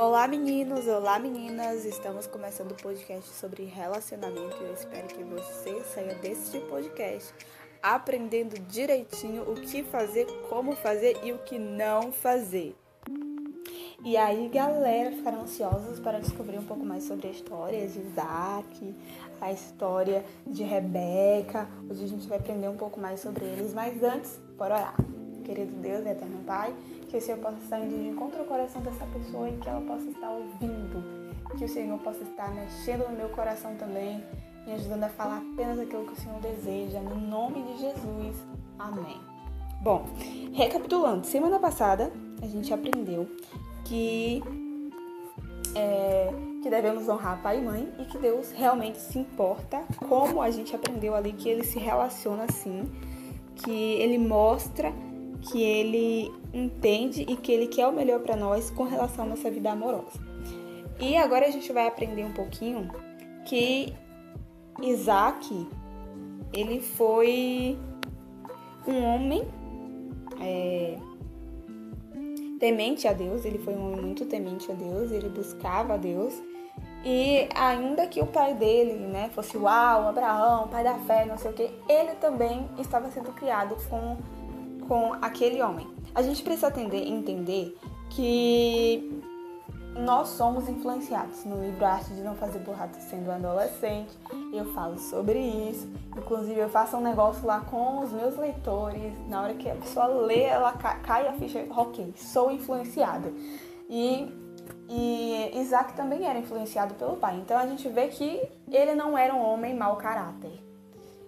Olá meninos, olá meninas, estamos começando o podcast sobre relacionamento e eu espero que você saia desse podcast aprendendo direitinho o que fazer, como fazer e o que não fazer. E aí, galera, ficaram ansiosos para descobrir um pouco mais sobre a história de Isaac, a história de Rebeca. Hoje a gente vai aprender um pouco mais sobre eles, mas antes, bora orar. Querido Deus, eterno Pai, que o Senhor possa estar indo de encontro ao coração dessa pessoa e que ela possa estar ouvindo. Que o Senhor possa estar mexendo no meu coração também, me ajudando a falar apenas aquilo que o Senhor deseja. No nome de Jesus. Amém. Bom, recapitulando, semana passada a gente aprendeu que, é, que devemos honrar pai e mãe e que Deus realmente se importa, como a gente aprendeu ali que ele se relaciona assim, que ele mostra que ele entende e que ele quer o melhor para nós com relação à nossa vida amorosa. E agora a gente vai aprender um pouquinho que Isaac ele foi um homem é, temente a Deus, ele foi um homem muito temente a Deus, ele buscava a Deus. E ainda que o pai dele, né, fosse uau, Abraão, pai da fé, não sei o que, ele também estava sendo criado com com aquele homem. A gente precisa atender, entender que nós somos influenciados. No livro Arte de Não Fazer Burrata Sendo Adolescente, eu falo sobre isso. Inclusive, eu faço um negócio lá com os meus leitores. Na hora que a pessoa lê, ela cai a ficha, ok, sou influenciada. E, e Isaac também era influenciado pelo pai. Então a gente vê que ele não era um homem mau caráter.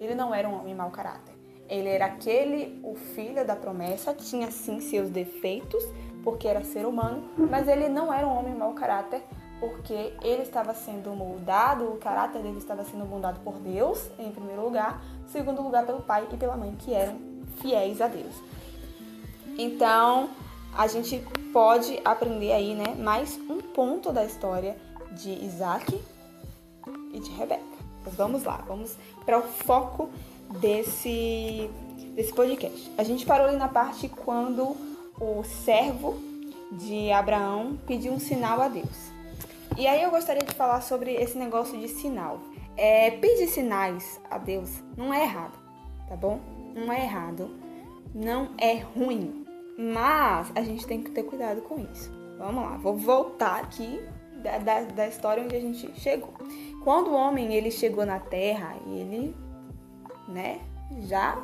Ele não era um homem mau caráter. Ele era aquele, o filho da promessa, tinha sim seus defeitos, porque era ser humano, mas ele não era um homem mau caráter, porque ele estava sendo moldado, o caráter dele estava sendo moldado por Deus, em primeiro lugar, segundo lugar pelo pai e pela mãe, que eram fiéis a Deus. Então, a gente pode aprender aí, né, mais um ponto da história de Isaac e de Rebeca. Mas vamos lá, vamos para o foco desse, desse podcast. A gente parou ali na parte quando o servo de Abraão pediu um sinal a Deus. E aí eu gostaria de falar sobre esse negócio de sinal. É, pedir sinais a Deus não é errado, tá bom? Não é errado, não é ruim, mas a gente tem que ter cuidado com isso. Vamos lá, vou voltar aqui da, da, da história onde a gente chegou. Quando o homem ele chegou na Terra, ele né, já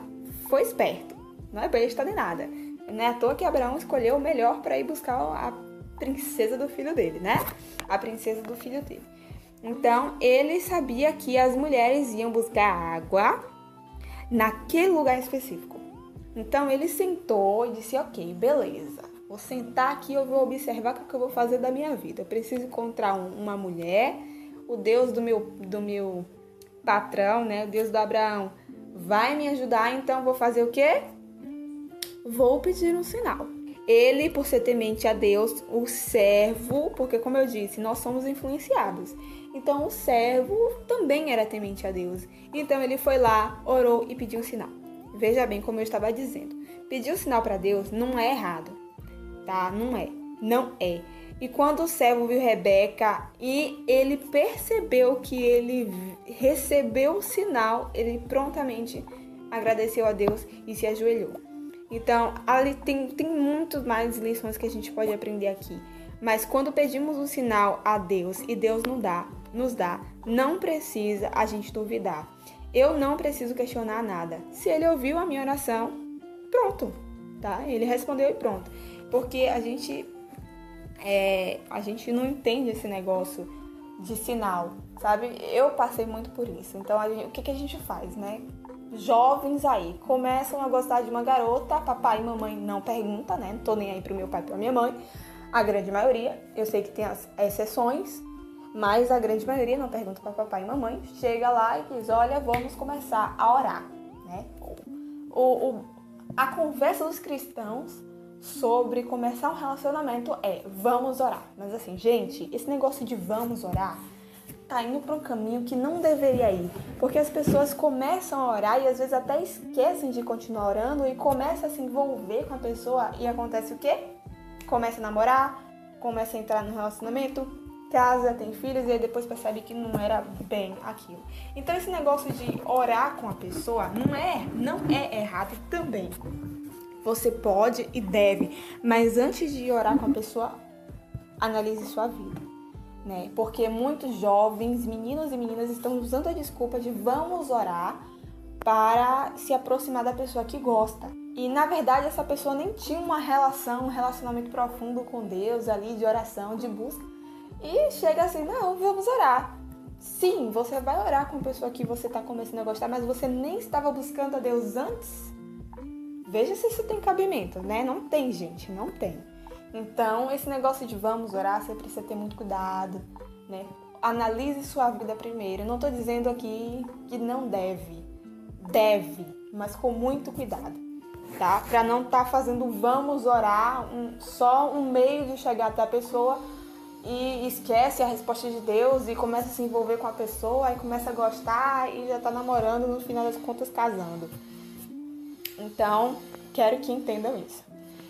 foi esperto. Não é besta nem nada. Não é à toa que Abraão escolheu o melhor para ir buscar a princesa do filho dele, né? A princesa do filho dele. Então, ele sabia que as mulheres iam buscar água naquele lugar específico. Então, ele sentou e disse: Ok, beleza, vou sentar aqui eu vou observar o que eu vou fazer da minha vida. Eu preciso encontrar uma mulher, o Deus do meu, do meu patrão, né? O Deus do Abraão vai me ajudar, então vou fazer o quê? Vou pedir um sinal. Ele, por ser temente a Deus, o servo, porque como eu disse, nós somos influenciados. Então o servo também era temente a Deus. Então ele foi lá, orou e pediu um sinal. Veja bem como eu estava dizendo. Pedir um sinal para Deus não é errado, tá? Não é. Não é. E quando o servo viu Rebeca e ele percebeu que ele recebeu o sinal, ele prontamente agradeceu a Deus e se ajoelhou. Então, ali tem, tem muito mais lições que a gente pode aprender aqui. Mas quando pedimos um sinal a Deus e Deus nos dá, nos dá, não precisa a gente duvidar. Eu não preciso questionar nada. Se ele ouviu a minha oração, pronto, tá? Ele respondeu e pronto. Porque a gente é, a gente não entende esse negócio de sinal, sabe? Eu passei muito por isso. Então, gente, o que, que a gente faz, né? Jovens aí começam a gostar de uma garota, papai e mamãe não pergunta, né? Não tô nem aí pro meu pai e pra minha mãe. A grande maioria, eu sei que tem as exceções, mas a grande maioria não pergunta para papai e mamãe. Chega lá e diz: Olha, vamos começar a orar, né? O, o, a conversa dos cristãos sobre começar um relacionamento é vamos orar. Mas assim, gente, esse negócio de vamos orar tá indo para um caminho que não deveria ir, porque as pessoas começam a orar e às vezes até esquecem de continuar orando e começam a se envolver com a pessoa e acontece o quê? Começa a namorar, começa a entrar no relacionamento, casa, tem filhos e aí depois percebe que não era bem aquilo. Então esse negócio de orar com a pessoa não é, não é errado também. Você pode e deve, mas antes de orar com a pessoa, analise sua vida. Né? Porque muitos jovens, meninos e meninas estão usando a desculpa de vamos orar para se aproximar da pessoa que gosta. E na verdade essa pessoa nem tinha uma relação, um relacionamento profundo com Deus ali de oração, de busca. E chega assim, não, vamos orar. Sim, você vai orar com a pessoa que você está começando a gostar, mas você nem estava buscando a Deus antes. Veja se isso tem cabimento, né? Não tem, gente, não tem. Então, esse negócio de vamos orar, você precisa ter muito cuidado, né? Analise sua vida primeiro. não estou dizendo aqui que não deve. Deve, mas com muito cuidado, tá? Para não estar tá fazendo vamos orar um, só um meio de chegar até a pessoa e esquece a resposta de Deus e começa a se envolver com a pessoa e começa a gostar e já tá namorando, no final das contas casando. Então, quero que entendam isso.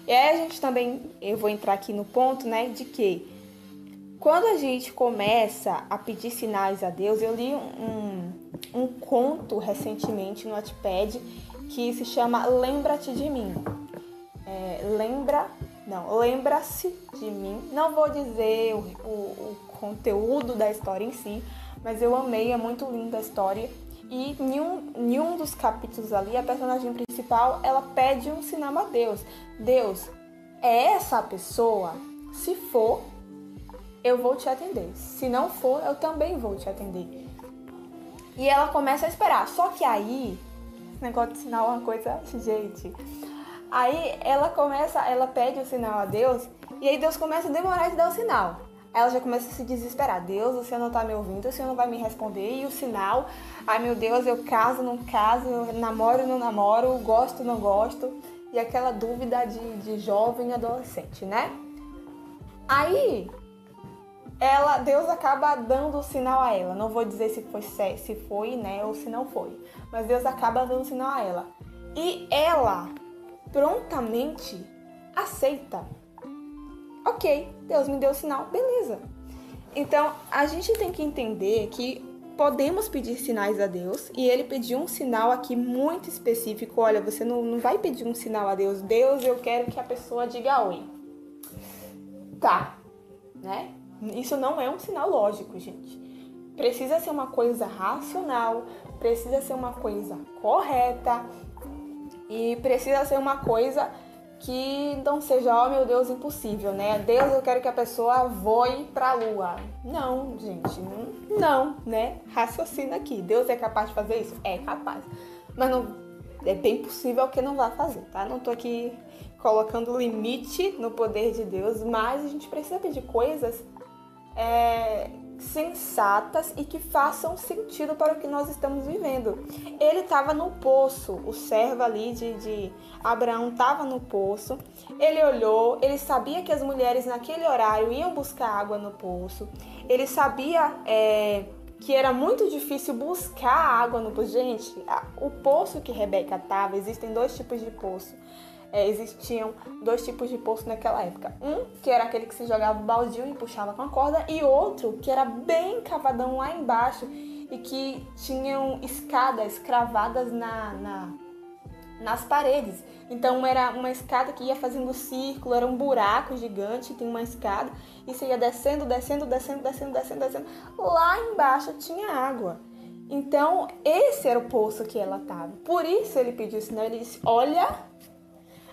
E aí a gente também, eu vou entrar aqui no ponto, né, de que quando a gente começa a pedir sinais a Deus, eu li um, um conto recentemente no Wattpad que se chama Lembra-te de mim. É, lembra, não, lembra-se de mim. Não vou dizer o, o, o conteúdo da história em si, mas eu amei, é muito linda a história. E em um, em um dos capítulos ali, a personagem principal, ela pede um sinal a Deus. Deus, é essa pessoa? Se for, eu vou te atender. Se não for, eu também vou te atender. E ela começa a esperar. Só que aí, esse negócio de sinal é uma coisa, gente. Aí ela começa, ela pede o sinal a Deus, e aí Deus começa a demorar de dar o sinal ela já começa a se desesperar. Deus, o Senhor não está me ouvindo, o Senhor não vai me responder. E o sinal, ai meu Deus, eu caso, não caso, eu namoro, não namoro, gosto, não gosto. E aquela dúvida de, de jovem adolescente, né? Aí, ela, Deus acaba dando o sinal a ela. Não vou dizer se foi, se foi, né, ou se não foi. Mas Deus acaba dando o sinal a ela. E ela prontamente aceita ok, Deus me deu o sinal, beleza. Então a gente tem que entender que podemos pedir sinais a Deus e ele pediu um sinal aqui muito específico. Olha, você não, não vai pedir um sinal a Deus, Deus, eu quero que a pessoa diga oi. Tá, né? Isso não é um sinal lógico, gente. Precisa ser uma coisa racional, precisa ser uma coisa correta e precisa ser uma coisa que não seja, oh meu Deus, impossível, né? Deus, eu quero que a pessoa voe pra lua. Não, gente, não, né? Raciocina aqui. Deus é capaz de fazer isso? É capaz. Mas não é bem possível que não vá fazer, tá? Não tô aqui colocando limite no poder de Deus, mas a gente precisa pedir coisas é, sensatas e que façam sentido para o que nós estamos vivendo. Ele estava no poço, o servo ali de, de Abraão estava no poço. Ele olhou, ele sabia que as mulheres naquele horário iam buscar água no poço. Ele sabia é, que era muito difícil buscar água no poço. Gente, o poço que Rebeca estava, existem dois tipos de poço é, existiam dois tipos de poço naquela época. Um que era aquele que se jogava o baldio e puxava com a corda, e outro que era bem cavadão lá embaixo e que tinham escadas cravadas na, na nas paredes. Então era uma escada que ia fazendo círculo, era um buraco gigante, tem uma escada, e você ia descendo, descendo, descendo, descendo, descendo, descendo. Lá embaixo tinha água. Então, esse era o poço que ela estava. Por isso ele pediu sinal, ele disse: Olha,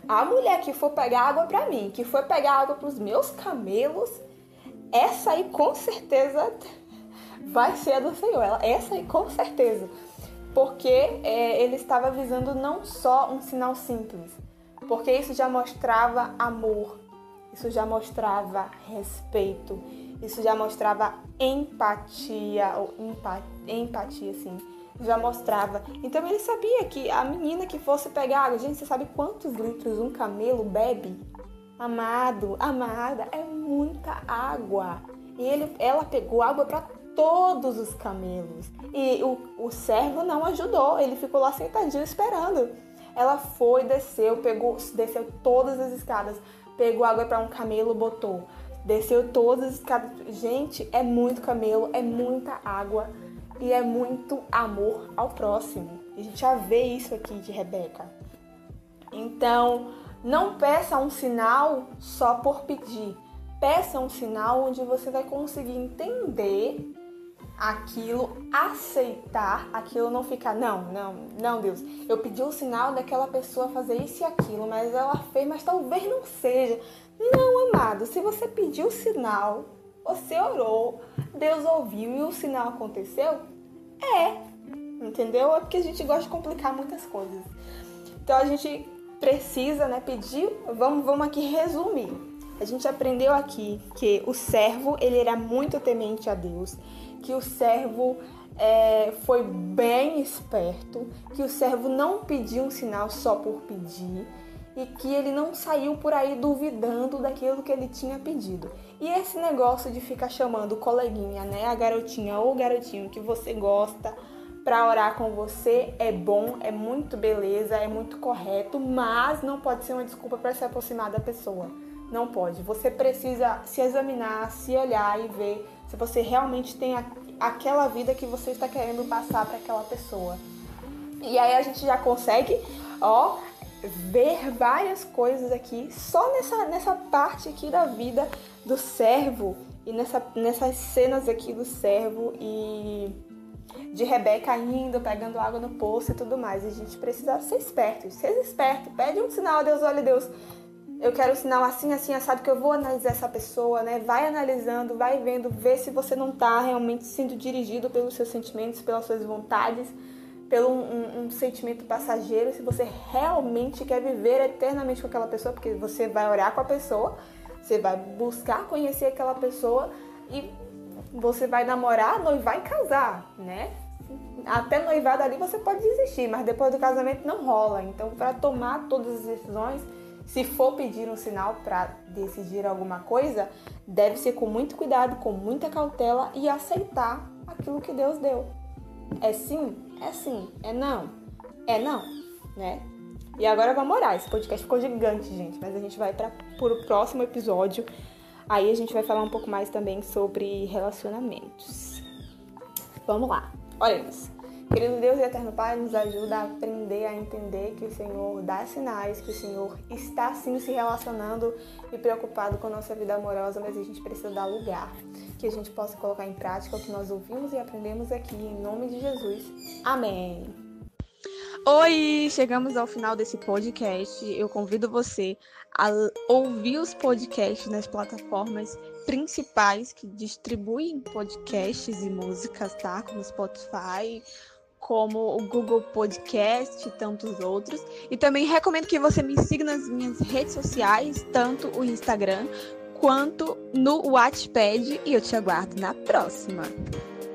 a mulher que for pegar água para mim, que for pegar água para os meus camelos, essa aí com certeza vai ser a do Senhor. Ela, essa aí com certeza. Porque é, ele estava visando não só um sinal simples, porque isso já mostrava amor, isso já mostrava respeito, isso já mostrava empatia, ou empatia, sim já mostrava. Então ele sabia que a menina que fosse pegar água, gente, você sabe quantos litros um camelo bebe? Amado, amada, é muita água. E ele, ela pegou água para todos os camelos. E o, o servo não ajudou, ele ficou lá sentadinho esperando. Ela foi, desceu, pegou, desceu todas as escadas, pegou água para um camelo, botou desceu todas as escadas. Gente, é muito camelo, é muita água e é muito amor ao próximo. A gente já vê isso aqui de Rebeca. Então, não peça um sinal só por pedir. Peça um sinal onde você vai conseguir entender aquilo, aceitar aquilo, não ficar, não, não, não, Deus, eu pedi o um sinal daquela pessoa fazer isso e aquilo, mas ela fez, mas talvez não seja. Não, amado, se você pediu o sinal, você orou, Deus ouviu e o sinal aconteceu, é, entendeu? É porque a gente gosta de complicar muitas coisas. Então a gente precisa, né, pedir, vamos, vamos aqui resumir. A gente aprendeu aqui que o servo, ele era muito temente a Deus, que o servo é, foi bem esperto, que o servo não pediu um sinal só por pedir e que ele não saiu por aí duvidando daquilo que ele tinha pedido. E esse negócio de ficar chamando o coleguinha, né, a garotinha ou o garotinho que você gosta para orar com você é bom, é muito beleza, é muito correto, mas não pode ser uma desculpa para se aproximar da pessoa. Não pode. Você precisa se examinar, se olhar e ver se você realmente tem aquela vida que você está querendo passar para aquela pessoa. E aí a gente já consegue, ó, ver várias coisas aqui só nessa, nessa parte aqui da vida do servo e nessa, nessas cenas aqui do servo e de Rebeca indo, pegando água no poço e tudo mais. A gente precisa ser esperto, ser esperto, pede um sinal a Deus, olha Deus, eu quero um sinal assim, assim, assado, que eu vou analisar essa pessoa, né? Vai analisando, vai vendo, vê se você não tá realmente sendo dirigido pelos seus sentimentos, pelas suas vontades, pelo um, um, sentimento passageiro, se você realmente quer viver eternamente com aquela pessoa, porque você vai orar com a pessoa, você vai buscar conhecer aquela pessoa e você vai namorar, noivar e casar, né? Até noivado ali você pode desistir, mas depois do casamento não rola. Então, para tomar todas as decisões, se for pedir um sinal para decidir alguma coisa, deve ser com muito cuidado, com muita cautela e aceitar aquilo que Deus deu. É sim? É sim. É não? É não, né? E agora vamos orar. Esse podcast ficou gigante, gente, mas a gente vai para o próximo episódio. Aí a gente vai falar um pouco mais também sobre relacionamentos. Vamos lá. Isso. Querido Deus e Eterno Pai, nos ajuda a aprender a entender que o Senhor dá sinais, que o Senhor está sim se relacionando e preocupado com a nossa vida amorosa, mas a gente precisa dar lugar, que a gente possa colocar em prática o que nós ouvimos e aprendemos aqui, em nome de Jesus. Amém. Oi, chegamos ao final desse podcast. Eu convido você a ouvir os podcasts nas plataformas principais que distribuem podcasts e músicas, tá? Como Spotify, como o Google Podcast e tantos outros. E também recomendo que você me siga nas minhas redes sociais, tanto o Instagram quanto no Wattpad. E eu te aguardo na próxima.